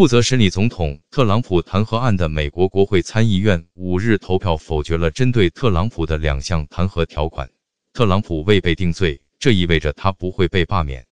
负责审理总统特朗普弹劾案的美国国会参议院五日投票否决了针对特朗普的两项弹劾条款。特朗普未被定罪这意味着他不会被罢免。